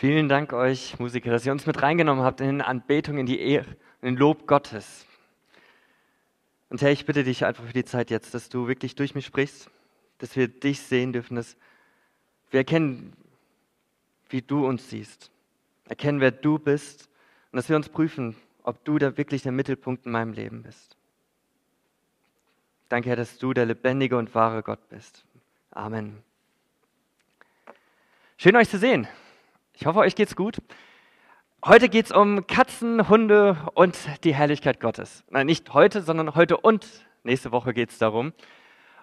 Vielen Dank euch Musiker, dass ihr uns mit reingenommen habt in Anbetung, in die Ehre, in den Lob Gottes. Und Herr, ich bitte dich einfach für die Zeit jetzt, dass du wirklich durch mich sprichst, dass wir dich sehen dürfen, dass wir erkennen, wie du uns siehst, erkennen, wer du bist und dass wir uns prüfen, ob du da wirklich der Mittelpunkt in meinem Leben bist. Danke, Herr, dass du der lebendige und wahre Gott bist. Amen. Schön euch zu sehen. Ich hoffe, euch geht's gut. Heute geht es um Katzen, Hunde und die Herrlichkeit Gottes. Nein, nicht heute, sondern heute und nächste Woche geht es darum.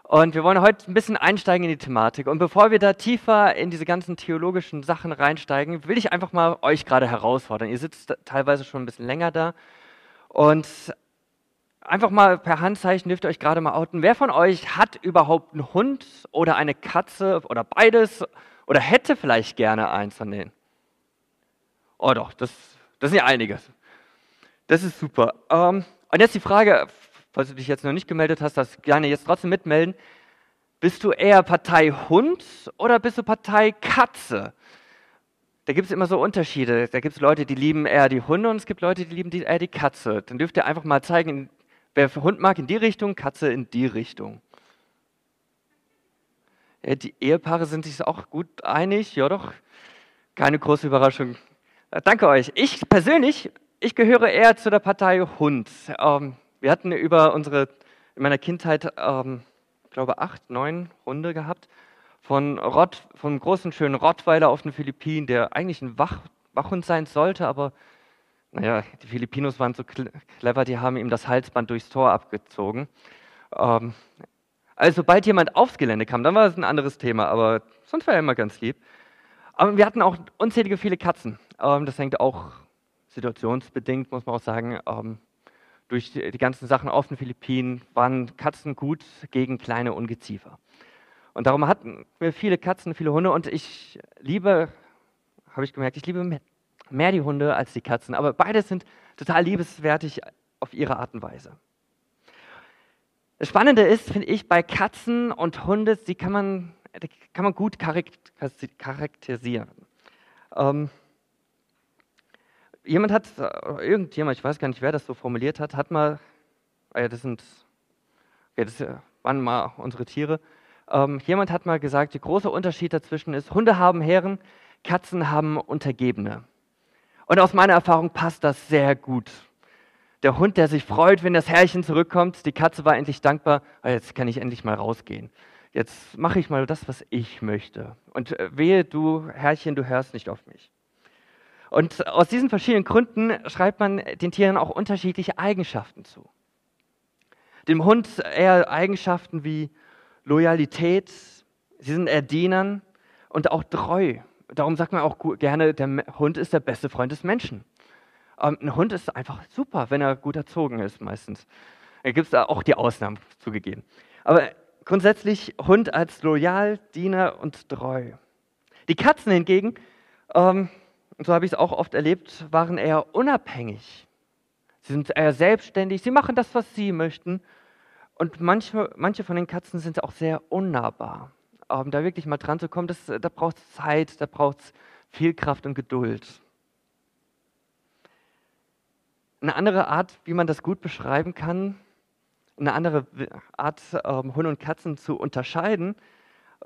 Und wir wollen heute ein bisschen einsteigen in die Thematik. Und bevor wir da tiefer in diese ganzen theologischen Sachen reinsteigen, will ich einfach mal euch gerade herausfordern. Ihr sitzt teilweise schon ein bisschen länger da. Und einfach mal per Handzeichen dürft ihr euch gerade mal outen. Wer von euch hat überhaupt einen Hund oder eine Katze oder beides oder hätte vielleicht gerne eins von denen? Oh doch, das, das sind ja einige. Das ist super. Ähm, und jetzt die Frage, falls du dich jetzt noch nicht gemeldet hast, das gerne jetzt trotzdem mitmelden. Bist du eher Partei Hund oder bist du Partei Katze? Da gibt es immer so Unterschiede. Da gibt es Leute, die lieben eher die Hunde und es gibt Leute, die lieben eher die Katze. Dann dürft ihr einfach mal zeigen, wer Hund mag in die Richtung, Katze in die Richtung. Ja, die Ehepaare sind sich auch gut einig, ja doch. Keine große Überraschung. Äh, danke euch. Ich persönlich, ich gehöre eher zu der Partei Hund. Ähm, wir hatten über unsere, in meiner Kindheit, ähm, ich glaube, acht, neun Hunde gehabt. Von Rott, vom großen, schönen Rottweiler auf den Philippinen, der eigentlich ein Wach, Wachhund sein sollte, aber naja, die Filipinos waren so clever, die haben ihm das Halsband durchs Tor abgezogen. Ähm, also sobald jemand aufs Gelände kam, dann war es ein anderes Thema, aber sonst war er immer ganz lieb. Aber wir hatten auch unzählige viele Katzen. Ähm, das hängt auch situationsbedingt, muss man auch sagen. Ähm, durch die, ganzen Sachen auf den Philippinen waren Katzen gut gegen kleine Ungeziefer. Und darum hatten wir viele Katzen, viele Hunde und ich liebe, habe ich gemerkt, ich liebe mehr, die Hunde als die Katzen. Aber beide sind total liebeswertig auf ihre Art und Weise. Das Spannende ist, finde ich, bei Katzen und Hunden, die kann man, kann man gut charakterisieren. Ähm, jemand hat, äh, irgendjemand, ich weiß gar nicht, wer das so formuliert hat, hat mal, ah ja, das sind, ja, das waren mal unsere Tiere, ähm, jemand hat mal gesagt, der große Unterschied dazwischen ist, Hunde haben Herren, Katzen haben Untergebene. Und aus meiner Erfahrung passt das sehr gut. Der Hund, der sich freut, wenn das Herrchen zurückkommt, die Katze war endlich dankbar, ah, jetzt kann ich endlich mal rausgehen. Jetzt mache ich mal das, was ich möchte. Und äh, wehe, du Herrchen, du hörst nicht auf mich. Und aus diesen verschiedenen Gründen schreibt man den Tieren auch unterschiedliche Eigenschaften zu. Dem Hund eher Eigenschaften wie Loyalität, sie sind eher Dienern und auch treu. Darum sagt man auch gerne, der Hund ist der beste Freund des Menschen. Ähm, ein Hund ist einfach super, wenn er gut erzogen ist, meistens. Da gibt es auch die Ausnahmen zugegeben. Aber grundsätzlich Hund als loyal, Diener und treu. Die Katzen hingegen ähm, so habe ich es auch oft erlebt, waren eher unabhängig. Sie sind eher selbstständig, sie machen das, was sie möchten. Und manche, manche von den Katzen sind auch sehr unnahbar. Um da wirklich mal dran zu kommen, das, da braucht es Zeit, da braucht es viel Kraft und Geduld. Eine andere Art, wie man das gut beschreiben kann, eine andere Art, ähm, Hunde und Katzen zu unterscheiden,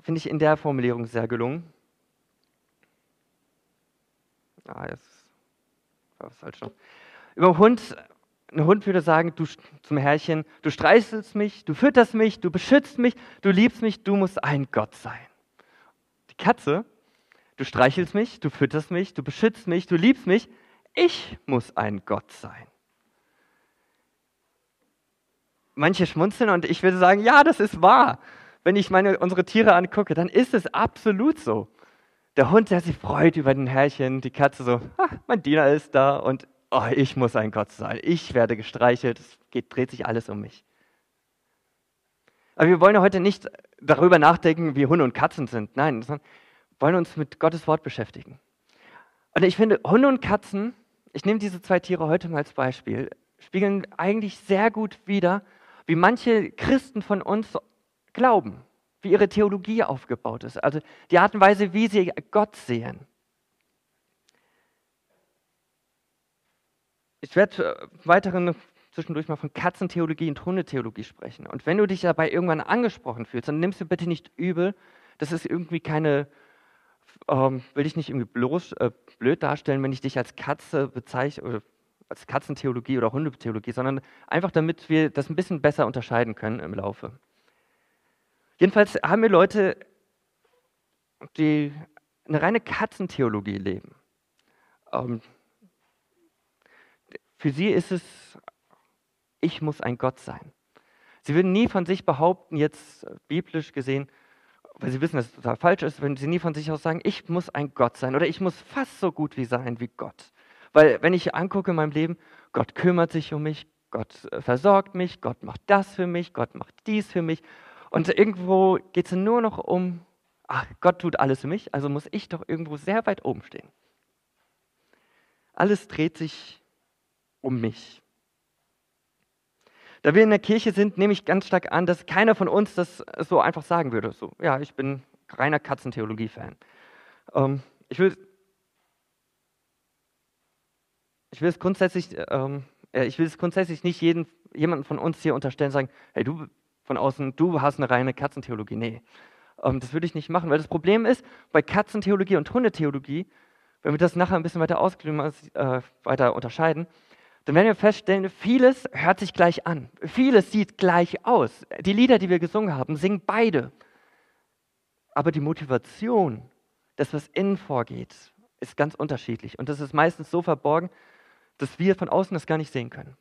finde ich in der Formulierung sehr gelungen. Ah, jetzt war was falsch noch. Über Hund, ein Hund würde sagen, du zum Herrchen, du streichelst mich, du fütterst mich, du beschützt mich, du liebst mich, du musst ein Gott sein. Die Katze, du streichelst mich, du fütterst mich, du beschützt mich, du liebst mich, ich muss ein Gott sein. Manche schmunzeln und ich würde sagen, ja, das ist wahr. Wenn ich meine, unsere Tiere angucke, dann ist es absolut so. Der Hund, der sich freut über den Herrchen, die Katze so, ah, mein Diener ist da und oh, ich muss ein Gott sein. Ich werde gestreichelt, es geht, dreht sich alles um mich. Aber wir wollen heute nicht darüber nachdenken, wie Hunde und Katzen sind. Nein, sondern wollen uns mit Gottes Wort beschäftigen. Und ich finde, Hunde und Katzen, ich nehme diese zwei Tiere heute mal als Beispiel, spiegeln eigentlich sehr gut wider, wie manche Christen von uns glauben, wie ihre Theologie aufgebaut ist, also die Art und Weise, wie sie Gott sehen. Ich werde äh, weiterhin zwischendurch mal von Katzentheologie und Hundetheologie sprechen. Und wenn du dich dabei irgendwann angesprochen fühlst, dann nimmst du bitte nicht übel, das ist irgendwie keine, ähm, will ich nicht irgendwie bloß, äh, blöd darstellen, wenn ich dich als Katze bezeichne, äh, als Katzentheologie oder Hundetheologie, sondern einfach damit wir das ein bisschen besser unterscheiden können im Laufe. Jedenfalls haben wir Leute, die eine reine Katzentheologie leben. Ähm, für sie ist es, ich muss ein Gott sein. Sie würden nie von sich behaupten, jetzt biblisch gesehen, weil sie wissen, dass es total falsch ist, wenn sie nie von sich aus sagen, ich muss ein Gott sein oder ich muss fast so gut wie sein wie Gott. Weil wenn ich angucke in meinem Leben, Gott kümmert sich um mich, Gott äh, versorgt mich, Gott macht das für mich, Gott macht dies für mich. Und irgendwo geht es nur noch um, ach, Gott tut alles für mich, also muss ich doch irgendwo sehr weit oben stehen. Alles dreht sich um mich. Da wir in der Kirche sind, nehme ich ganz stark an, dass keiner von uns das so einfach sagen würde. So, ja, ich bin reiner Katzentheologie-Fan. Ähm, ich, will, ich will es grundsätzlich, ähm, ich will es grundsätzlich nicht jeden, jemanden von uns hier unterstellen, sagen, hey, du von außen, du hast eine reine Katzentheologie. Nee, ähm, das würde ich nicht machen, weil das Problem ist, bei Katzentheologie und Hundetheologie, wenn wir das nachher ein bisschen weiter ausklügen, äh, weiter unterscheiden, dann werden wir feststellen, vieles hört sich gleich an. Vieles sieht gleich aus. Die Lieder, die wir gesungen haben, singen beide. Aber die Motivation, das, was innen vorgeht, ist ganz unterschiedlich. Und das ist meistens so verborgen, dass wir von außen das gar nicht sehen können.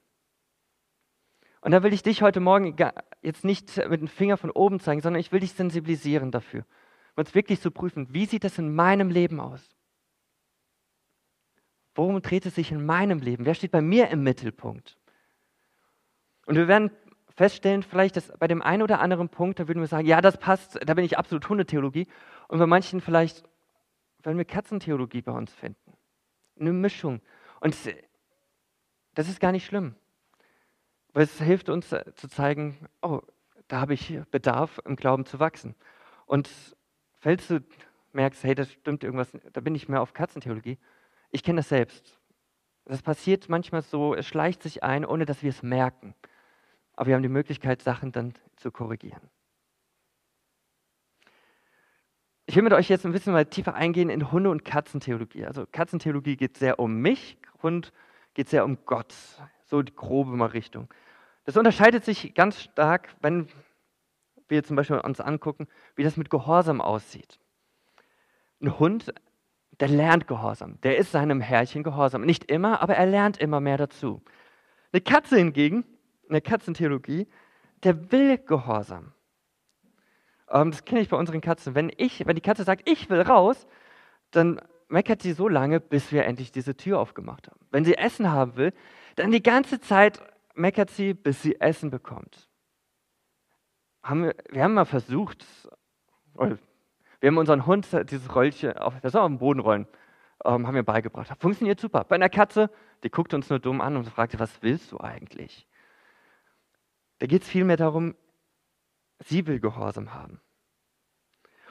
Und da will ich dich heute Morgen jetzt nicht mit dem Finger von oben zeigen, sondern ich will dich sensibilisieren dafür. Uns wirklich zu prüfen, wie sieht das in meinem Leben aus? Worum dreht es sich in meinem Leben? Wer steht bei mir im Mittelpunkt? Und wir werden feststellen, vielleicht, dass bei dem einen oder anderen Punkt, da würden wir sagen, ja, das passt, da bin ich absolut Hundetheologie. Und bei manchen vielleicht werden wir Katzentheologie bei uns finden. Eine Mischung. Und das ist gar nicht schlimm. Weil es hilft uns äh, zu zeigen, oh, da habe ich Bedarf, im Glauben zu wachsen. Und falls du merkst, hey, das stimmt irgendwas, da bin ich mehr auf Katzentheologie, ich kenne das selbst. Das passiert manchmal so, es schleicht sich ein, ohne dass wir es merken. Aber wir haben die Möglichkeit, Sachen dann zu korrigieren. Ich will mit euch jetzt ein bisschen mal tiefer eingehen in Hunde- und Katzentheologie. Also Katzentheologie geht sehr um mich, Hund geht sehr um Gott. So die grobe mal Richtung. Das unterscheidet sich ganz stark, wenn wir zum Beispiel uns angucken, wie das mit Gehorsam aussieht. Ein Hund der lernt Gehorsam. Der ist seinem Herrchen gehorsam. Nicht immer, aber er lernt immer mehr dazu. Eine Katze hingegen, eine Katzentheologie, der will Gehorsam. Ähm, das kenne ich bei unseren Katzen. Wenn, ich, wenn die Katze sagt, ich will raus, dann meckert sie so lange, bis wir endlich diese Tür aufgemacht haben. Wenn sie Essen haben will, dann die ganze Zeit meckert sie, bis sie Essen bekommt. Haben wir, wir haben mal versucht, wir haben unseren Hund dieses Röllchen, auf, das auf den Boden rollen, ähm, haben wir beigebracht. Funktioniert super. Bei einer Katze, die guckt uns nur dumm an und fragt, was willst du eigentlich? Da geht es vielmehr darum, sie will Gehorsam haben.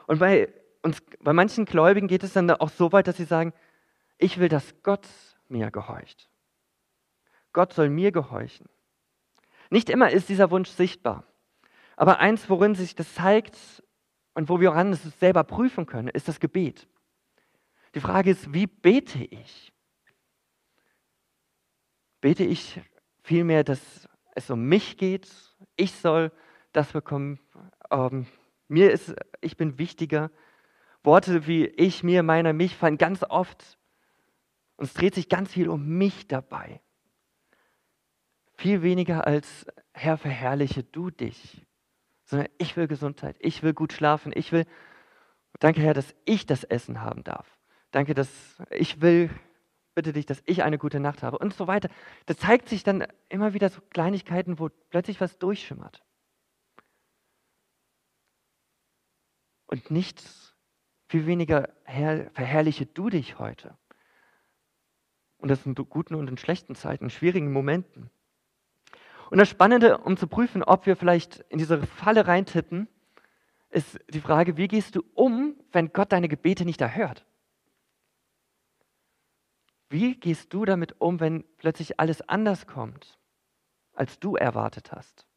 Und bei, uns, bei manchen Gläubigen geht es dann auch so weit, dass sie sagen, ich will, dass Gott mir gehorcht. Gott soll mir gehorchen. Nicht immer ist dieser Wunsch sichtbar. Aber eins, worin sich das zeigt, und wo wir es selber prüfen können, ist das Gebet. Die Frage ist, wie bete ich? Bete ich vielmehr, dass es um mich geht? Ich soll das bekommen. Ähm, mir ist, ich bin wichtiger. Worte wie ich, mir, meiner, mich fallen ganz oft. Und es dreht sich ganz viel um mich dabei. Viel weniger als Herr, verherrliche du dich sondern ich will Gesundheit, ich will gut schlafen, ich will, danke Herr, dass ich das Essen haben darf. Danke, dass ich will, bitte dich, dass ich eine gute Nacht habe und so weiter. Da zeigt sich dann immer wieder so Kleinigkeiten, wo plötzlich was durchschimmert. Und nichts, viel weniger, Herr, verherrliche du dich heute. Und das in guten und in schlechten Zeiten, in schwierigen Momenten. Und das Spannende, um zu prüfen, ob wir vielleicht in diese Falle reintippen, ist die Frage, wie gehst du um, wenn Gott deine Gebete nicht erhört? Wie gehst du damit um, wenn plötzlich alles anders kommt, als du erwartet hast?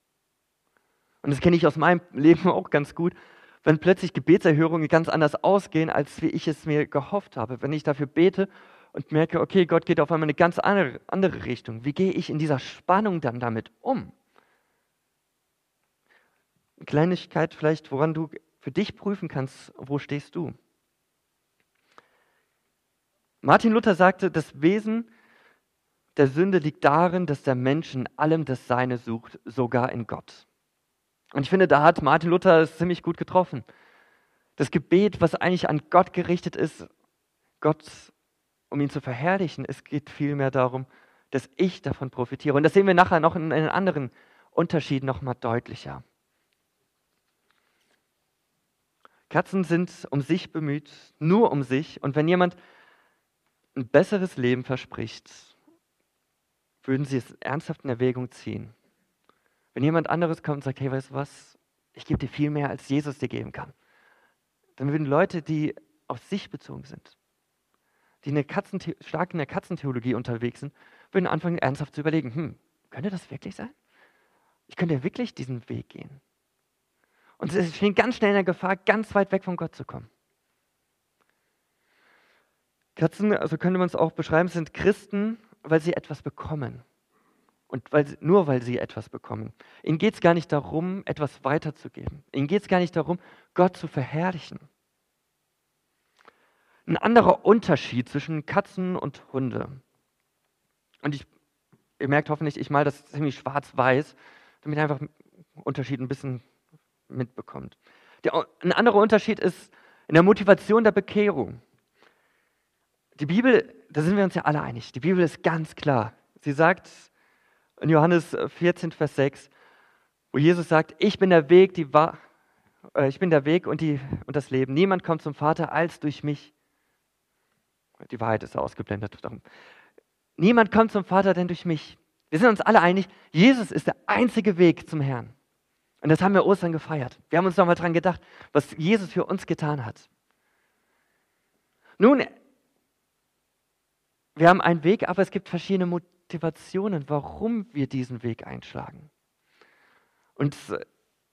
Und das kenne ich aus meinem Leben auch ganz gut, wenn plötzlich Gebetserhörungen ganz anders ausgehen, als wie ich es mir gehofft habe. Wenn ich dafür bete und merke, okay, Gott geht auf einmal eine ganz andere, andere Richtung. Wie gehe ich in dieser Spannung dann damit um? Eine Kleinigkeit vielleicht, woran du für dich prüfen kannst, wo stehst du? Martin Luther sagte, das Wesen der Sünde liegt darin, dass der Mensch in allem das Seine sucht, sogar in Gott. Und ich finde, da hat Martin Luther es ziemlich gut getroffen. Das Gebet, was eigentlich an Gott gerichtet ist, Gott, um ihn zu verherrlichen, es geht vielmehr darum, dass ich davon profitiere. Und das sehen wir nachher noch in, in anderen Unterschieden noch mal deutlicher. Katzen sind um sich bemüht, nur um sich. Und wenn jemand ein besseres Leben verspricht, würden sie es ernsthaft in Erwägung ziehen. Wenn jemand anderes kommt und sagt, hey, weißt du was, ich gebe dir viel mehr, als Jesus dir geben kann, dann würden Leute, die auf sich bezogen sind, die eine stark in der Katzentheologie unterwegs sind, würden anfangen, ernsthaft zu überlegen, hm, könnte das wirklich sein? Ich könnte wirklich diesen Weg gehen. Und sie stehen ganz schnell in der Gefahr, ganz weit weg von Gott zu kommen. Katzen, also könnte man es auch beschreiben, sind Christen, weil sie etwas bekommen. Und weil, nur weil sie etwas bekommen. Ihnen geht es gar nicht darum, etwas weiterzugeben. Ihnen geht es gar nicht darum, Gott zu verherrlichen. Ein anderer Unterschied zwischen Katzen und Hunde. Und ich, ihr merkt hoffentlich, ich mal das ziemlich schwarz-weiß, damit ihr einfach Unterschied ein bisschen mitbekommt. Der, ein anderer Unterschied ist in der Motivation der Bekehrung. Die Bibel, da sind wir uns ja alle einig, die Bibel ist ganz klar. Sie sagt, in Johannes 14, Vers 6, wo Jesus sagt, ich bin der Weg, die Wahr äh, ich bin der Weg und, die, und das Leben. Niemand kommt zum Vater als durch mich. Die Wahrheit ist ausgeblendet. Niemand kommt zum Vater denn durch mich. Wir sind uns alle einig, Jesus ist der einzige Weg zum Herrn. Und das haben wir Ostern gefeiert. Wir haben uns nochmal dran gedacht, was Jesus für uns getan hat. Nun, wir haben einen Weg, aber es gibt verschiedene Motivationen, warum wir diesen Weg einschlagen. Und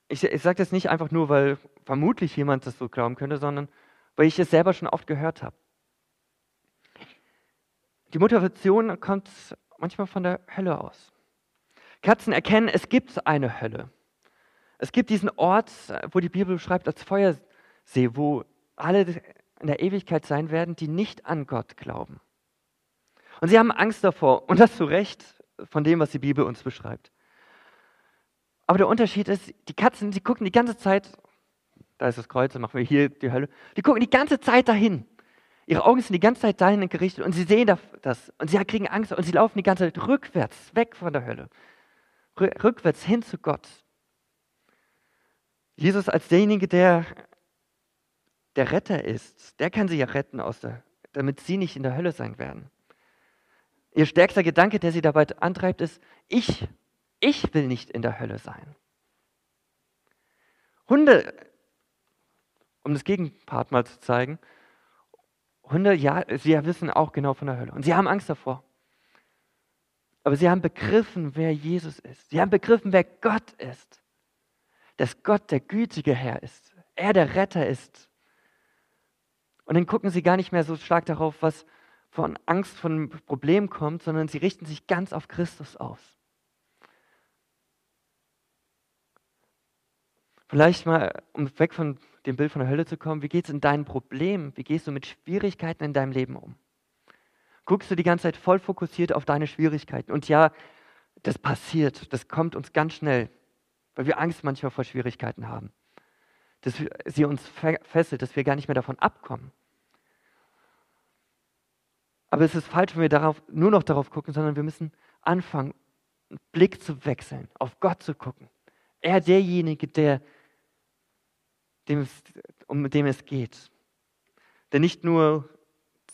ich, ich sage das nicht einfach nur, weil vermutlich jemand das so glauben könnte, sondern weil ich es selber schon oft gehört habe. Die Motivation kommt manchmal von der Hölle aus. Katzen erkennen, es gibt eine Hölle. Es gibt diesen Ort, wo die Bibel beschreibt als Feuersee, wo alle in der Ewigkeit sein werden, die nicht an Gott glauben. Und sie haben Angst davor, und das zu Recht von dem, was die Bibel uns beschreibt. Aber der Unterschied ist, die Katzen, die gucken die ganze Zeit, da ist das Kreuz, dann machen wir hier die Hölle, die gucken die ganze Zeit dahin. Ihre Augen sind die ganze Zeit dahin gerichtet und sie sehen das und sie kriegen Angst und sie laufen die ganze Zeit rückwärts, weg von der Hölle, rückwärts hin zu Gott. Jesus als derjenige, der der Retter ist, der kann sie ja retten, aus der, damit sie nicht in der Hölle sein werden. Ihr stärkster Gedanke, der sie dabei antreibt, ist, ich, ich will nicht in der Hölle sein. Hunde, um das Gegenpart mal zu zeigen, Hunde, ja, sie wissen auch genau von der Hölle und sie haben Angst davor. Aber sie haben begriffen, wer Jesus ist. Sie haben begriffen, wer Gott ist. Dass Gott der gütige Herr ist. Er der Retter ist. Und dann gucken sie gar nicht mehr so stark darauf, was von Angst, von Problemen kommt, sondern sie richten sich ganz auf Christus aus. Vielleicht mal, um weg von dem Bild von der Hölle zu kommen, wie geht es in deinen Problemen? Wie gehst du mit Schwierigkeiten in deinem Leben um? Guckst du die ganze Zeit voll fokussiert auf deine Schwierigkeiten? Und ja, das passiert, das kommt uns ganz schnell, weil wir Angst manchmal vor Schwierigkeiten haben. Dass sie uns fesselt, dass wir gar nicht mehr davon abkommen. Aber es ist falsch, wenn wir darauf, nur noch darauf gucken, sondern wir müssen anfangen, einen Blick zu wechseln, auf Gott zu gucken. Er derjenige, der, dem es, um dem es geht. Der nicht nur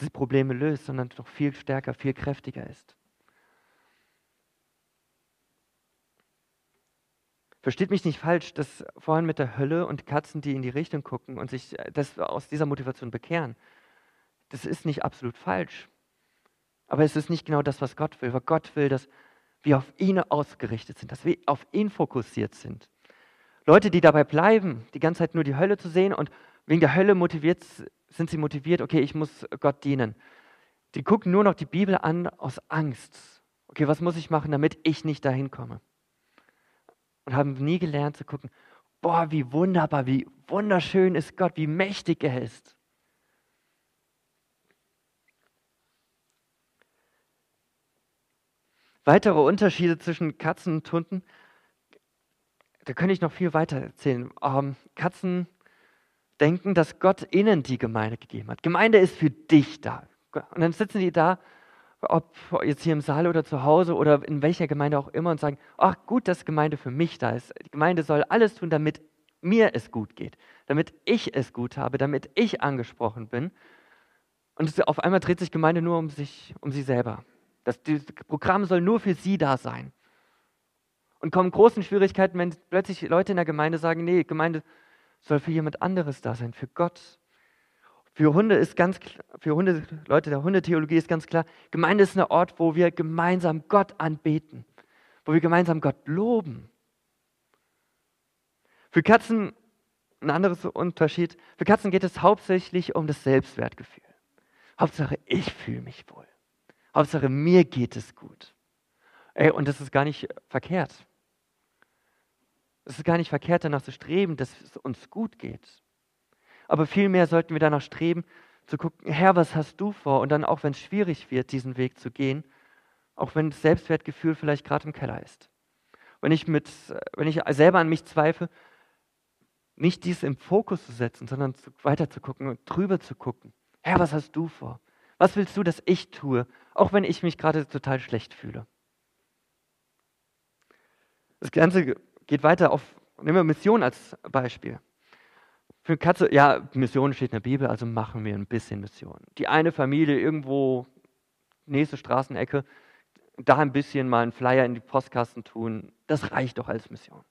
die Probleme löst, sondern noch viel stärker, viel kräftiger ist. Versteht mich nicht falsch, dass vorhin mit der Hölle und Katzen, die in die Richtung gucken und sich das aus dieser Motivation bekehren, das ist nicht absolut falsch. Aber es ist nicht genau das, was Gott will, weil Gott will, dass wir auf ihn ausgerichtet sind, dass wir auf ihn fokussiert sind. Leute, die dabei bleiben, die ganze Zeit nur die Hölle zu sehen und wegen der Hölle motiviert, sind sie motiviert, okay, ich muss Gott dienen. Die gucken nur noch die Bibel an aus Angst. Okay, was muss ich machen, damit ich nicht dahin komme? Und haben nie gelernt zu gucken, boah, wie wunderbar, wie wunderschön ist Gott, wie mächtig er ist. Weitere Unterschiede zwischen Katzen und Hunden, da könnte ich noch viel weiter erzählen. Ähm, Katzen denken, dass Gott ihnen die Gemeinde gegeben hat. Gemeinde ist für dich da. Und dann sitzen die da, ob jetzt hier im Saal oder zu Hause oder in welcher Gemeinde auch immer und sagen, ach gut, dass Gemeinde für mich da ist. Die Gemeinde soll alles tun, damit mir es gut geht, damit ich es gut habe, damit ich angesprochen bin. Und auf einmal dreht sich Gemeinde nur um sich, um sie selber. Das, das Programm soll nur für sie da sein. Und kommen großen Schwierigkeiten, wenn plötzlich Leute in der Gemeinde sagen, nee, Gemeinde soll für jemand anderes da sein, für Gott. Für Hunde ist ganz für Hunde, Leute der Hundetheologie ist ganz klar, Gemeinde ist ein Ort, wo wir gemeinsam Gott anbeten, wo wir gemeinsam Gott loben. Für Katzen ein anderes Unterschied. Für Katzen geht es hauptsächlich um das Selbstwertgefühl. Hauptsache, ich fühle mich wohl. Hauptsache, mir geht es gut. Ey, und das ist gar nicht verkehrt. Es ist gar nicht verkehrt, danach zu streben, dass es uns gut geht. Aber vielmehr sollten wir danach streben, zu gucken, Herr, was hast du vor? Und dann, auch wenn es schwierig wird, diesen Weg zu gehen, auch wenn das Selbstwertgefühl vielleicht gerade im Keller ist. Wenn ich, mit, wenn ich selber an mich zweifle, nicht dies im Fokus zu setzen, sondern zu, weiter zu gucken und drüber zu gucken. Herr, was hast du vor? Was willst du, dass ich tue, auch wenn ich mich gerade total schlecht fühle? Das Ganze geht weiter auf, nehmen wir Mission als Beispiel. Für Katze, ja, Mission steht in der Bibel, also machen wir ein bisschen Mission. Die eine Familie irgendwo, nächste Straßenecke, da ein bisschen mal einen Flyer in die Postkasten tun, das reicht doch als Mission.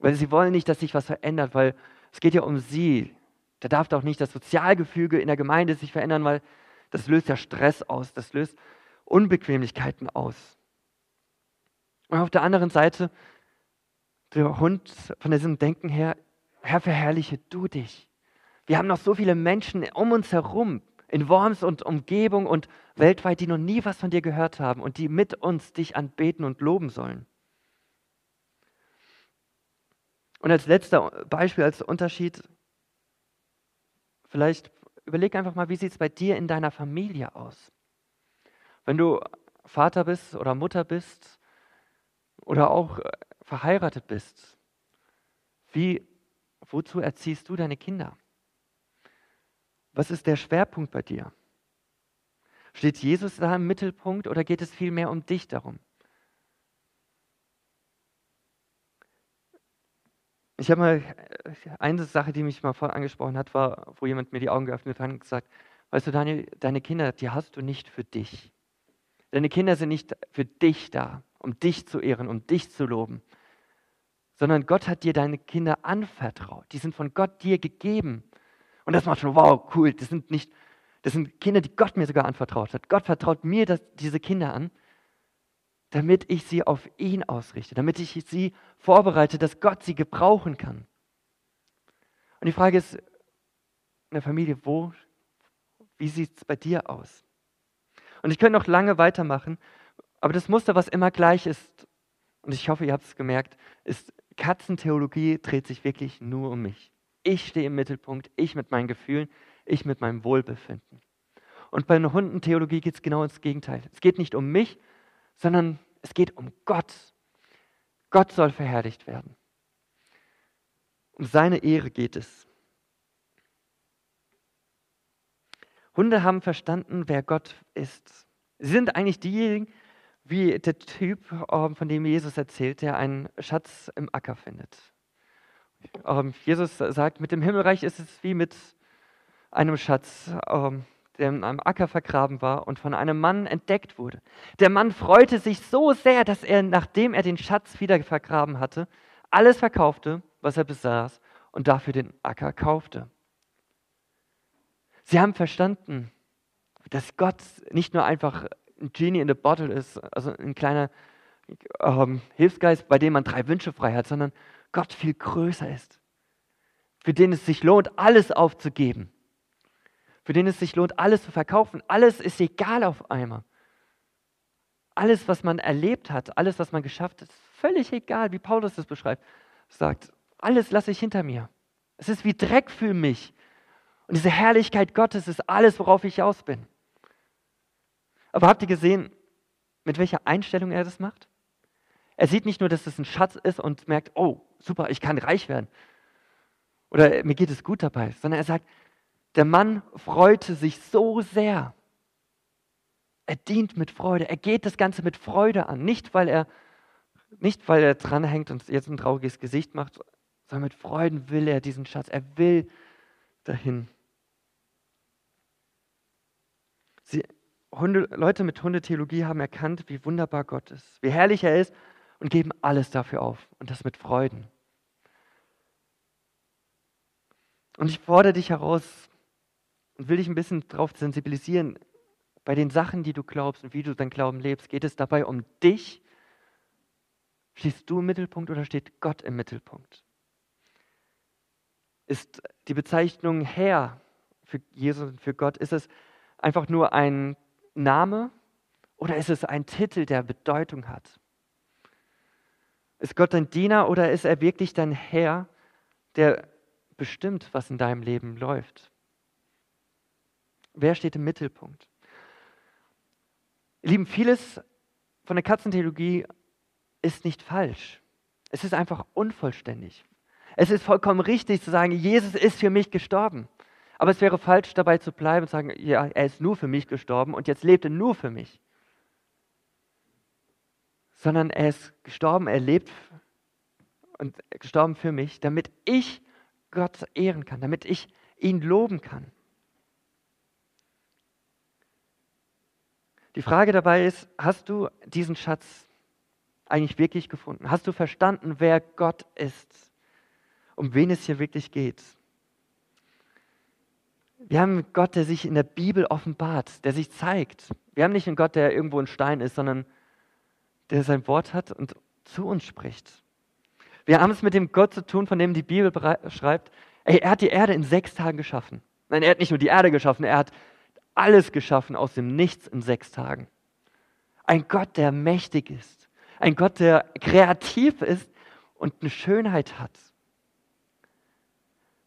Weil sie wollen nicht, dass sich was verändert, weil es geht ja um sie. Da darf doch nicht das Sozialgefüge in der Gemeinde sich verändern, weil das löst ja Stress aus, das löst Unbequemlichkeiten aus. Und auf der anderen Seite der Hund von diesem Denken her, Herr, verherrliche du dich. Wir haben noch so viele Menschen um uns herum, in Worms und Umgebung und weltweit, die noch nie was von dir gehört haben und die mit uns dich anbeten und loben sollen. Und als letzter Beispiel, als Unterschied, vielleicht überleg einfach mal, wie sieht es bei dir in deiner Familie aus? Wenn du Vater bist oder Mutter bist oder auch verheiratet bist, wie, wozu erziehst du deine Kinder? Was ist der Schwerpunkt bei dir? Steht Jesus da im Mittelpunkt oder geht es vielmehr um dich darum? Ich habe mal, eine Sache, die mich mal voll angesprochen hat, war, wo jemand mir die Augen geöffnet hat und gesagt, weißt du, Daniel, deine Kinder, die hast du nicht für dich. Deine Kinder sind nicht für dich da, um dich zu ehren, um dich zu loben, sondern Gott hat dir deine Kinder anvertraut. Die sind von Gott dir gegeben. Und das macht schon, wow, cool. Das sind nicht, das sind Kinder, die Gott mir sogar anvertraut hat. Gott vertraut mir das, diese Kinder an, damit ich sie auf ihn ausrichte, damit ich sie vorbereite, dass Gott sie gebrauchen kann. Und die Frage ist, in der Familie, wo, wie sieht es bei dir aus? Und ich könnte noch lange weitermachen, aber das Muster, was immer gleich ist, und ich hoffe, ihr habt es gemerkt, ist, Katzentheologie dreht sich wirklich nur um mich. Ich stehe im Mittelpunkt, ich mit meinen Gefühlen, ich mit meinem Wohlbefinden. Und bei einer Hundentheologie geht es genau ins Gegenteil. Es geht nicht um mich, sondern es geht um Gott. Gott soll verherrlicht werden. Um seine Ehre geht es. Hunde haben verstanden, wer Gott ist. Sie sind eigentlich diejenigen, wie der Typ, ähm, von dem Jesus erzählt, der einen Schatz im Acker findet. Ähm, Jesus sagt, mit dem Himmelreich ist es wie mit einem Schatz, ähm, der in einem Acker vergraben war und von einem Mann entdeckt wurde. Der Mann freute sich so sehr, dass er, nachdem er den Schatz wieder vergraben hatte, alles verkaufte, was er besaß und dafür den Acker kaufte. Sie haben verstanden, dass Gott nicht nur einfach ein Genie in the Bottle ist, also ein kleiner ähm, Hilfsgeist, bei dem man drei Wünsche frei hat, sondern Gott viel größer ist, für den es sich lohnt, alles aufzugeben, für den es sich lohnt, alles zu verkaufen. Alles ist egal auf einmal. Alles, was man erlebt hat, alles, was man geschafft hat, ist völlig egal, wie Paulus das beschreibt. Sagt, alles lasse ich hinter mir. Es ist wie Dreck für mich. Und diese Herrlichkeit Gottes ist alles, worauf ich aus bin. Aber habt ihr gesehen, mit welcher Einstellung er das macht? Er sieht nicht nur, dass es ein Schatz ist und merkt, oh, super, ich kann reich werden. Oder mir geht es gut dabei, sondern er sagt, der Mann freute sich so sehr. Er dient mit Freude. Er geht das Ganze mit Freude an. Nicht, weil er, nicht, weil er dranhängt und jetzt ein trauriges Gesicht macht, sondern mit Freuden will er diesen Schatz. Er will dahin. Sie, Hunde, Leute mit Hundetheologie haben erkannt, wie wunderbar Gott ist, wie herrlich er ist und geben alles dafür auf und das mit Freuden. Und ich fordere dich heraus und will dich ein bisschen darauf sensibilisieren, bei den Sachen, die du glaubst und wie du dein Glauben lebst, geht es dabei um dich? Stehst du im Mittelpunkt oder steht Gott im Mittelpunkt? Ist die Bezeichnung Herr für Jesus und für Gott, ist es einfach nur ein Name oder ist es ein Titel, der Bedeutung hat? Ist Gott dein Diener oder ist er wirklich dein Herr, der bestimmt, was in deinem Leben läuft? Wer steht im Mittelpunkt? Lieben, vieles von der Katzentheologie ist nicht falsch. Es ist einfach unvollständig. Es ist vollkommen richtig zu sagen, Jesus ist für mich gestorben. Aber es wäre falsch, dabei zu bleiben und zu sagen, ja, er ist nur für mich gestorben und jetzt lebt er nur für mich sondern er ist gestorben, er lebt und gestorben für mich, damit ich Gott ehren kann, damit ich ihn loben kann. Die Frage dabei ist, hast du diesen Schatz eigentlich wirklich gefunden? Hast du verstanden, wer Gott ist? Um wen es hier wirklich geht? Wir haben einen Gott, der sich in der Bibel offenbart, der sich zeigt. Wir haben nicht einen Gott, der irgendwo ein Stein ist, sondern der sein Wort hat und zu uns spricht. Wir haben es mit dem Gott zu tun, von dem die Bibel schreibt, ey, er hat die Erde in sechs Tagen geschaffen. Nein, er hat nicht nur die Erde geschaffen, er hat alles geschaffen aus dem Nichts in sechs Tagen. Ein Gott, der mächtig ist. Ein Gott, der kreativ ist und eine Schönheit hat.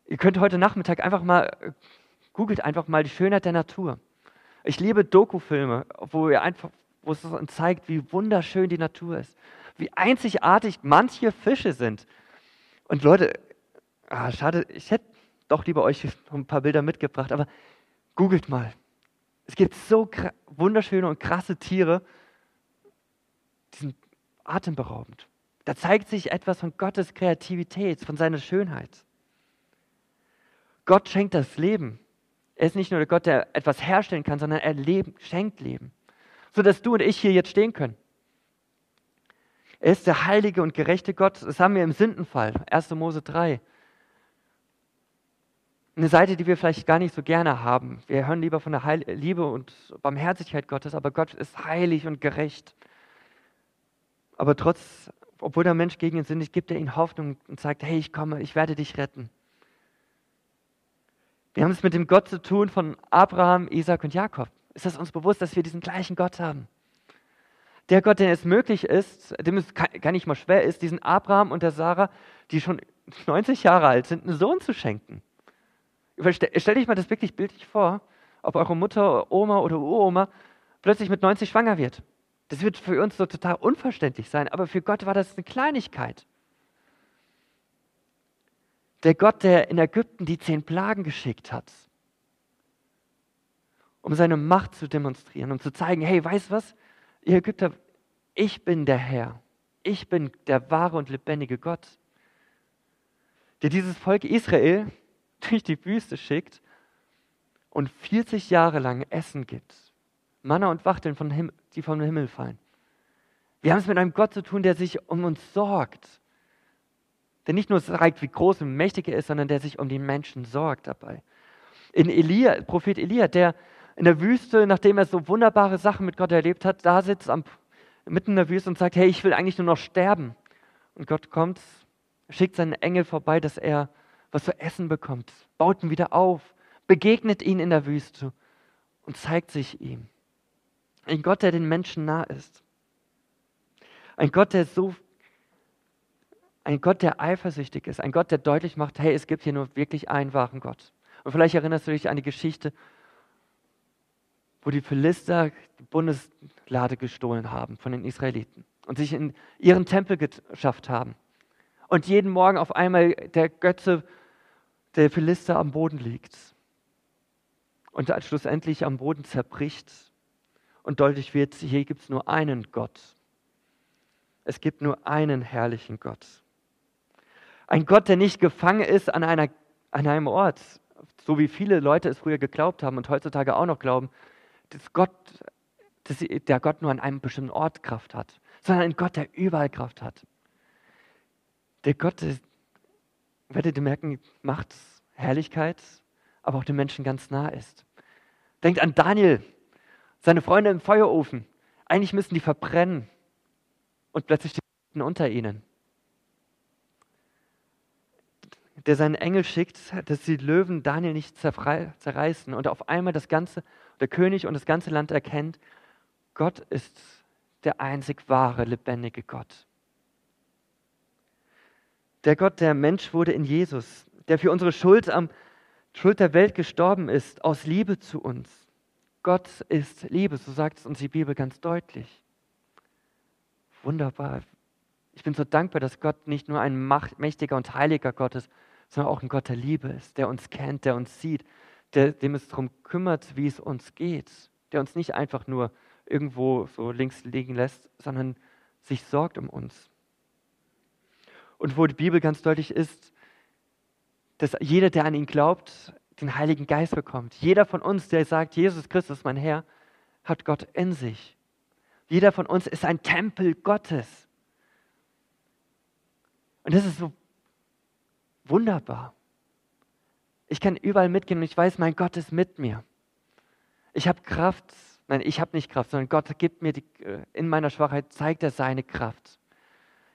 Ihr könnt heute Nachmittag einfach mal, googelt einfach mal die Schönheit der Natur. Ich liebe Dokufilme, wo ihr einfach wo es uns zeigt, wie wunderschön die Natur ist, wie einzigartig manche Fische sind. Und Leute, ah, schade, ich hätte doch lieber euch ein paar Bilder mitgebracht, aber googelt mal. Es gibt so wunderschöne und krasse Tiere, die sind atemberaubend. Da zeigt sich etwas von Gottes Kreativität, von seiner Schönheit. Gott schenkt das Leben. Er ist nicht nur der Gott, der etwas herstellen kann, sondern er leben, schenkt Leben sodass du und ich hier jetzt stehen können. Er ist der heilige und gerechte Gott. Das haben wir im Sündenfall, 1. Mose 3. Eine Seite, die wir vielleicht gar nicht so gerne haben. Wir hören lieber von der Heil Liebe und Barmherzigkeit Gottes, aber Gott ist heilig und gerecht. Aber trotz, obwohl der Mensch gegen ihn sündigt, gibt er ihm Hoffnung und sagt, hey, ich komme, ich werde dich retten. Wir haben es mit dem Gott zu tun von Abraham, Isaac und Jakob ist das uns bewusst, dass wir diesen gleichen Gott haben. Der Gott, der es möglich ist, dem es gar nicht mal schwer ist, diesen Abraham und der Sarah, die schon 90 Jahre alt sind, einen Sohn zu schenken. Stell dich mal das wirklich bildlich vor, ob eure Mutter, Oma oder Uroma plötzlich mit 90 schwanger wird. Das wird für uns so total unverständlich sein, aber für Gott war das eine Kleinigkeit. Der Gott, der in Ägypten die zehn Plagen geschickt hat, um seine Macht zu demonstrieren, um zu zeigen, hey, weißt was, ihr Ägypter, ich bin der Herr. Ich bin der wahre und lebendige Gott, der dieses Volk Israel durch die Wüste schickt und 40 Jahre lang Essen gibt. Manna und Wachteln, von Him die vom Himmel fallen. Wir haben es mit einem Gott zu tun, der sich um uns sorgt. Der nicht nur zeigt, wie groß und mächtig er ist, sondern der sich um die Menschen sorgt dabei. In Elia, Prophet Elia, der in der Wüste, nachdem er so wunderbare Sachen mit Gott erlebt hat, da sitzt am, mitten in der Wüste und sagt, hey, ich will eigentlich nur noch sterben. Und Gott kommt, schickt seinen Engel vorbei, dass er was zu essen bekommt, baut ihn wieder auf, begegnet ihn in der Wüste und zeigt sich ihm. Ein Gott, der den Menschen nah ist. Ein Gott, der so, ein Gott, der eifersüchtig ist. Ein Gott, der deutlich macht, hey, es gibt hier nur wirklich einen wahren Gott. Und vielleicht erinnerst du dich an die Geschichte, wo die Philister die Bundeslade gestohlen haben von den Israeliten und sich in ihren Tempel geschafft haben. Und jeden Morgen auf einmal der Götze der Philister am Boden liegt und schlussendlich am Boden zerbricht und deutlich wird, hier gibt es nur einen Gott. Es gibt nur einen herrlichen Gott. Ein Gott, der nicht gefangen ist an, einer, an einem Ort, so wie viele Leute es früher geglaubt haben und heutzutage auch noch glauben, dass, Gott, dass der Gott nur an einem bestimmten Ort Kraft hat, sondern ein Gott, der überall Kraft hat. Der Gott, werdet ihr merken, Macht, Herrlichkeit, aber auch den Menschen ganz nah ist. Denkt an Daniel, seine Freunde im Feuerofen. Eigentlich müssen die verbrennen und plötzlich stehen unter ihnen. Der seinen Engel schickt, dass die Löwen Daniel nicht zerreißen und auf einmal das ganze, der König und das ganze Land erkennt, Gott ist der einzig wahre, lebendige Gott. Der Gott, der Mensch wurde in Jesus, der für unsere Schuld am Schuld der Welt gestorben ist, aus Liebe zu uns. Gott ist Liebe, so sagt es uns die Bibel ganz deutlich. Wunderbar. Ich bin so dankbar, dass Gott nicht nur ein mächtiger und heiliger Gott ist, sondern auch ein Gott der Liebe ist, der uns kennt, der uns sieht, der, dem es darum kümmert, wie es uns geht, der uns nicht einfach nur irgendwo so links liegen lässt, sondern sich sorgt um uns. Und wo die Bibel ganz deutlich ist, dass jeder, der an ihn glaubt, den Heiligen Geist bekommt. Jeder von uns, der sagt, Jesus Christus ist mein Herr, hat Gott in sich. Jeder von uns ist ein Tempel Gottes. Und das ist so wunderbar. Ich kann überall mitgehen und ich weiß, mein Gott ist mit mir. Ich habe Kraft. Nein, ich habe nicht Kraft, sondern Gott gibt mir die, äh, in meiner Schwachheit, zeigt er seine Kraft.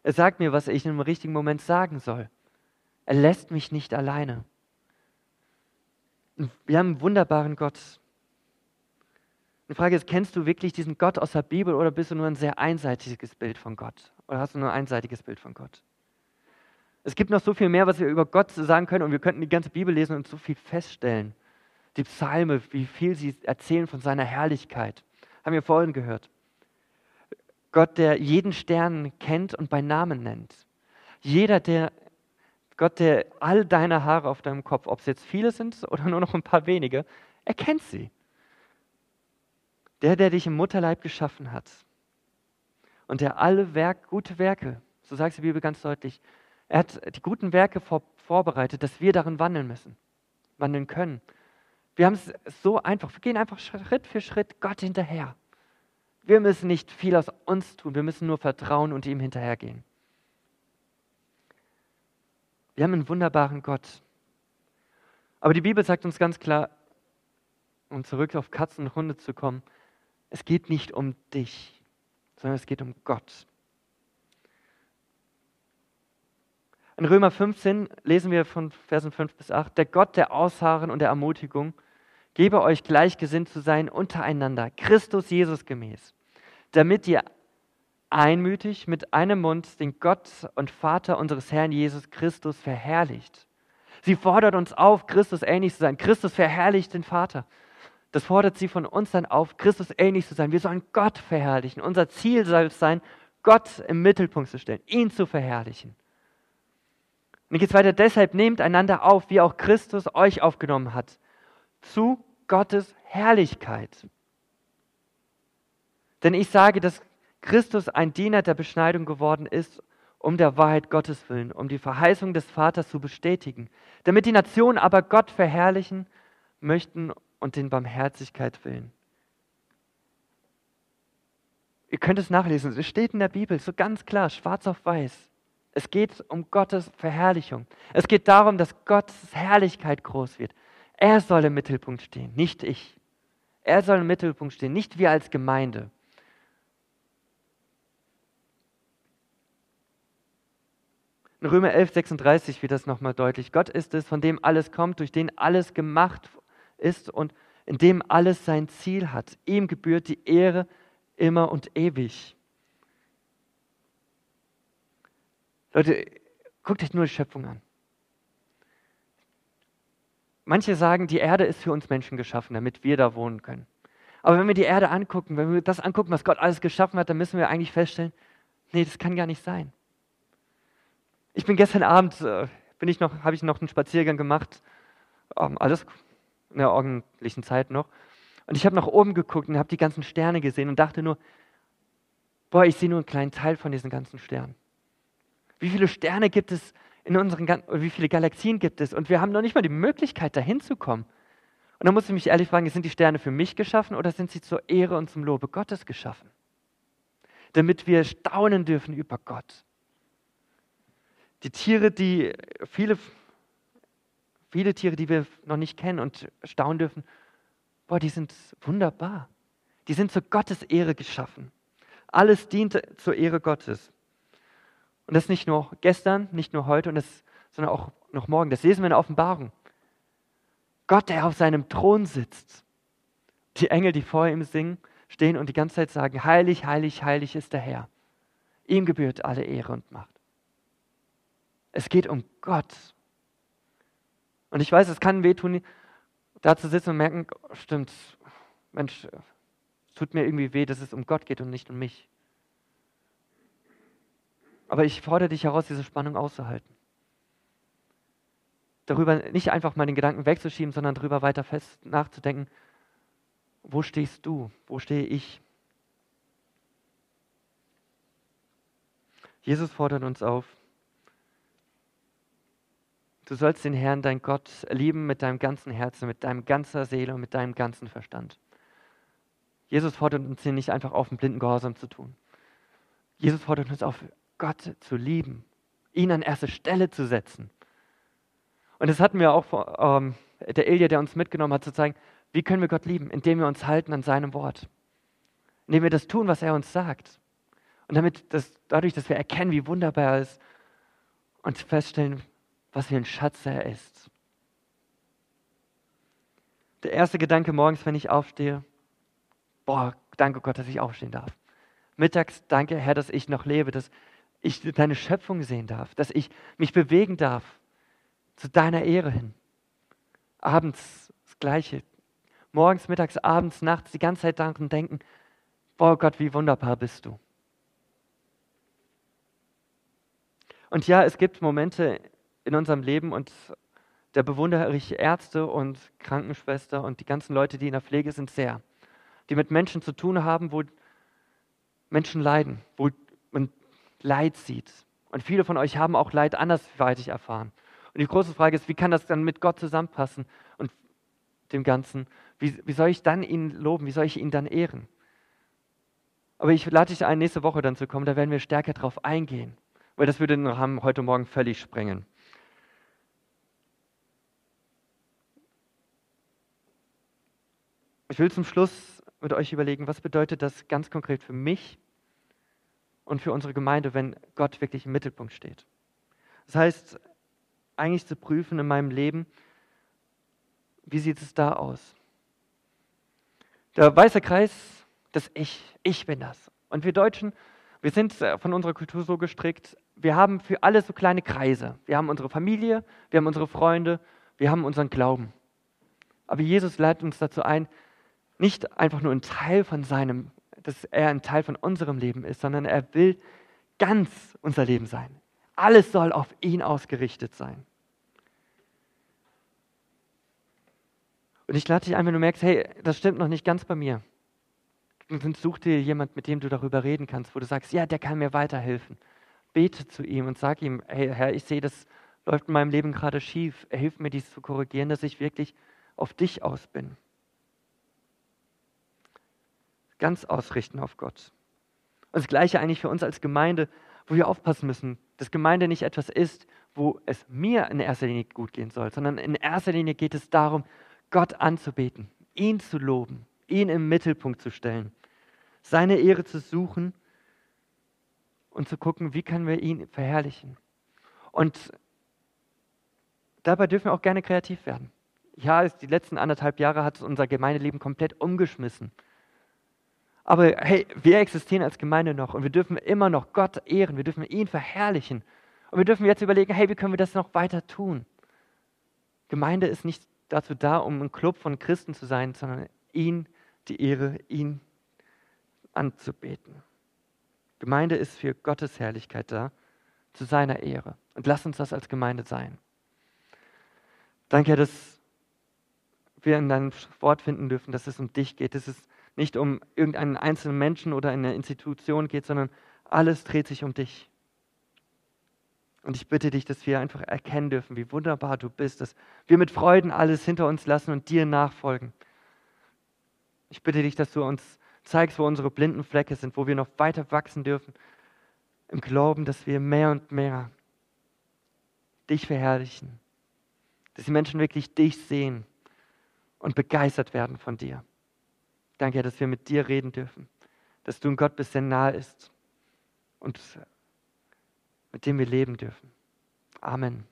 Er sagt mir, was ich im richtigen Moment sagen soll. Er lässt mich nicht alleine. Wir haben einen wunderbaren Gott. Die Frage ist, kennst du wirklich diesen Gott aus der Bibel oder bist du nur ein sehr einseitiges Bild von Gott? Oder hast du nur ein einseitiges Bild von Gott? Es gibt noch so viel mehr, was wir über Gott sagen können und wir könnten die ganze Bibel lesen und so viel feststellen. Die Psalme, wie viel sie erzählen von seiner Herrlichkeit. Haben wir vorhin gehört. Gott, der jeden Stern kennt und bei Namen nennt. Jeder, der Gott, der all deine Haare auf deinem Kopf, ob es jetzt viele sind oder nur noch ein paar wenige, er kennt sie. Der, der dich im Mutterleib geschaffen hat und der alle Werk, gute Werke, so sagt die Bibel ganz deutlich, er hat die guten Werke vor, vorbereitet, dass wir darin wandeln müssen, wandeln können. Wir haben es so einfach, wir gehen einfach Schritt für Schritt Gott hinterher. Wir müssen nicht viel aus uns tun, wir müssen nur vertrauen und ihm hinterhergehen. Wir haben einen wunderbaren Gott. Aber die Bibel sagt uns ganz klar, um zurück auf Katzen und Hunde zu kommen, es geht nicht um dich, sondern es geht um Gott. In Römer 15 lesen wir von Versen 5 bis 8, der Gott der Ausharren und der Ermutigung gebe euch gleichgesinnt zu sein untereinander, Christus Jesus gemäß, damit ihr einmütig mit einem Mund den Gott und Vater unseres Herrn Jesus Christus verherrlicht. Sie fordert uns auf, Christus ähnlich zu sein. Christus verherrlicht den Vater. Das fordert sie von uns dann auf, Christus ähnlich zu sein. Wir sollen Gott verherrlichen. Unser Ziel soll es sein, Gott im Mittelpunkt zu stellen, ihn zu verherrlichen. Und geht es weiter, deshalb nehmt einander auf, wie auch Christus euch aufgenommen hat, zu Gottes Herrlichkeit. Denn ich sage, dass Christus ein Diener der Beschneidung geworden ist, um der Wahrheit Gottes willen, um die Verheißung des Vaters zu bestätigen, damit die Nationen aber Gott verherrlichen möchten und den Barmherzigkeit willen. Ihr könnt es nachlesen, es steht in der Bibel so ganz klar, schwarz auf weiß. Es geht um Gottes Verherrlichung. Es geht darum, dass Gottes Herrlichkeit groß wird. Er soll im Mittelpunkt stehen, nicht ich. Er soll im Mittelpunkt stehen, nicht wir als Gemeinde. In Römer 11, 36 wird das nochmal deutlich. Gott ist es, von dem alles kommt, durch den alles gemacht ist und in dem alles sein Ziel hat. Ihm gebührt die Ehre immer und ewig. Leute, guckt euch nur die Schöpfung an. Manche sagen, die Erde ist für uns Menschen geschaffen, damit wir da wohnen können. Aber wenn wir die Erde angucken, wenn wir das angucken, was Gott alles geschaffen hat, dann müssen wir eigentlich feststellen, nee, das kann gar nicht sein. Ich bin gestern Abend, äh, habe ich noch einen Spaziergang gemacht, ähm, alles in der ordentlichen Zeit noch. Und ich habe nach oben geguckt und habe die ganzen Sterne gesehen und dachte nur, boah, ich sehe nur einen kleinen Teil von diesen ganzen Sternen. Wie viele Sterne gibt es in unseren, wie viele Galaxien gibt es? Und wir haben noch nicht mal die Möglichkeit, dahin zu kommen. Und dann muss ich mich ehrlich fragen, sind die Sterne für mich geschaffen oder sind sie zur Ehre und zum Lobe Gottes geschaffen? Damit wir staunen dürfen über Gott. Die Tiere, die viele, viele Tiere, die wir noch nicht kennen und staunen dürfen, boah, die sind wunderbar. Die sind zu Gottes Ehre geschaffen. Alles dient zur Ehre Gottes. Und das nicht nur gestern, nicht nur heute, und das, sondern auch noch morgen. Das lesen wir in der Offenbarung. Gott, der auf seinem Thron sitzt. Die Engel, die vor ihm singen, stehen und die ganze Zeit sagen, heilig, heilig, heilig ist der Herr. Ihm gebührt alle Ehre und Macht. Es geht um Gott. Und ich weiß, es kann wehtun, da zu sitzen und merken, stimmt, Mensch, es tut mir irgendwie weh, dass es um Gott geht und nicht um mich. Aber ich fordere dich heraus, diese Spannung auszuhalten. Darüber nicht einfach mal den Gedanken wegzuschieben, sondern darüber weiter fest nachzudenken, wo stehst du, wo stehe ich? Jesus fordert uns auf, Du sollst den Herrn, dein Gott, lieben mit deinem ganzen Herzen, mit deinem ganzer Seele und mit deinem ganzen Verstand. Jesus fordert uns hier nicht einfach auf, einen blinden Gehorsam zu tun. Jesus fordert uns auf, Gott zu lieben, ihn an erste Stelle zu setzen. Und das hatten wir auch vor, ähm, der Elia, der uns mitgenommen hat, zu zeigen, wie können wir Gott lieben? Indem wir uns halten an seinem Wort. Indem wir das tun, was er uns sagt. Und damit das, dadurch, dass wir erkennen, wie wunderbar er ist und feststellen, was für ein Schatz er ist. Der erste Gedanke morgens, wenn ich aufstehe, boah, danke Gott, dass ich aufstehen darf. Mittags, danke Herr, dass ich noch lebe, dass ich deine Schöpfung sehen darf, dass ich mich bewegen darf zu deiner Ehre hin. Abends das Gleiche. Morgens, mittags, abends, nachts die ganze Zeit daran denken, boah Gott, wie wunderbar bist du. Und ja, es gibt Momente in unserem Leben und da bewundere ich Ärzte und Krankenschwester und die ganzen Leute, die in der Pflege sind, sehr. Die mit Menschen zu tun haben, wo Menschen leiden, wo Leid sieht. Und viele von euch haben auch Leid andersweitig erfahren. Und die große Frage ist, wie kann das dann mit Gott zusammenpassen und dem Ganzen? Wie, wie soll ich dann ihn loben? Wie soll ich ihn dann ehren? Aber ich lade dich ein, nächste Woche dann zu kommen, da werden wir stärker drauf eingehen, weil das würde den Rahmen heute Morgen völlig sprengen. Ich will zum Schluss mit euch überlegen, was bedeutet das ganz konkret für mich und für unsere Gemeinde, wenn Gott wirklich im Mittelpunkt steht. Das heißt, eigentlich zu prüfen in meinem Leben, wie sieht es da aus? Der weiße Kreis, das Ich, ich bin das. Und wir Deutschen, wir sind von unserer Kultur so gestrickt, wir haben für alle so kleine Kreise. Wir haben unsere Familie, wir haben unsere Freunde, wir haben unseren Glauben. Aber Jesus leitet uns dazu ein, nicht einfach nur ein Teil von seinem, dass er ein Teil von unserem Leben ist, sondern er will ganz unser Leben sein. Alles soll auf ihn ausgerichtet sein. Und ich lade dich ein, wenn du merkst, hey, das stimmt noch nicht ganz bei mir. Dann such dir jemand, mit dem du darüber reden kannst, wo du sagst, ja, der kann mir weiterhelfen. Bete zu ihm und sag ihm, hey Herr, ich sehe, das läuft in meinem Leben gerade schief. Hilf mir, dies zu korrigieren, dass ich wirklich auf dich aus bin ganz ausrichten auf Gott. Und das Gleiche eigentlich für uns als Gemeinde, wo wir aufpassen müssen, dass Gemeinde nicht etwas ist, wo es mir in erster Linie gut gehen soll, sondern in erster Linie geht es darum, Gott anzubeten, ihn zu loben, ihn im Mittelpunkt zu stellen, seine Ehre zu suchen und zu gucken, wie können wir ihn verherrlichen. Und dabei dürfen wir auch gerne kreativ werden. Ja, die letzten anderthalb Jahre hat unser Gemeindeleben komplett umgeschmissen. Aber hey, wir existieren als Gemeinde noch und wir dürfen immer noch Gott ehren, wir dürfen ihn verherrlichen. Und wir dürfen jetzt überlegen, hey, wie können wir das noch weiter tun? Gemeinde ist nicht dazu da, um ein Club von Christen zu sein, sondern ihn die Ehre, ihn anzubeten. Gemeinde ist für Gottes Herrlichkeit da, zu seiner Ehre. Und lass uns das als Gemeinde sein. Danke, dass wir in deinem Wort finden dürfen, dass es um dich geht, dass es nicht um irgendeinen einzelnen Menschen oder eine Institution geht, sondern alles dreht sich um dich. Und ich bitte dich, dass wir einfach erkennen dürfen, wie wunderbar du bist, dass wir mit Freuden alles hinter uns lassen und dir nachfolgen. Ich bitte dich, dass du uns zeigst, wo unsere blinden Flecke sind, wo wir noch weiter wachsen dürfen, im Glauben, dass wir mehr und mehr dich verherrlichen, dass die Menschen wirklich dich sehen und begeistert werden von dir. Danke, dass wir mit dir reden dürfen, dass du ein Gott bist, der nahe ist und mit dem wir leben dürfen. Amen.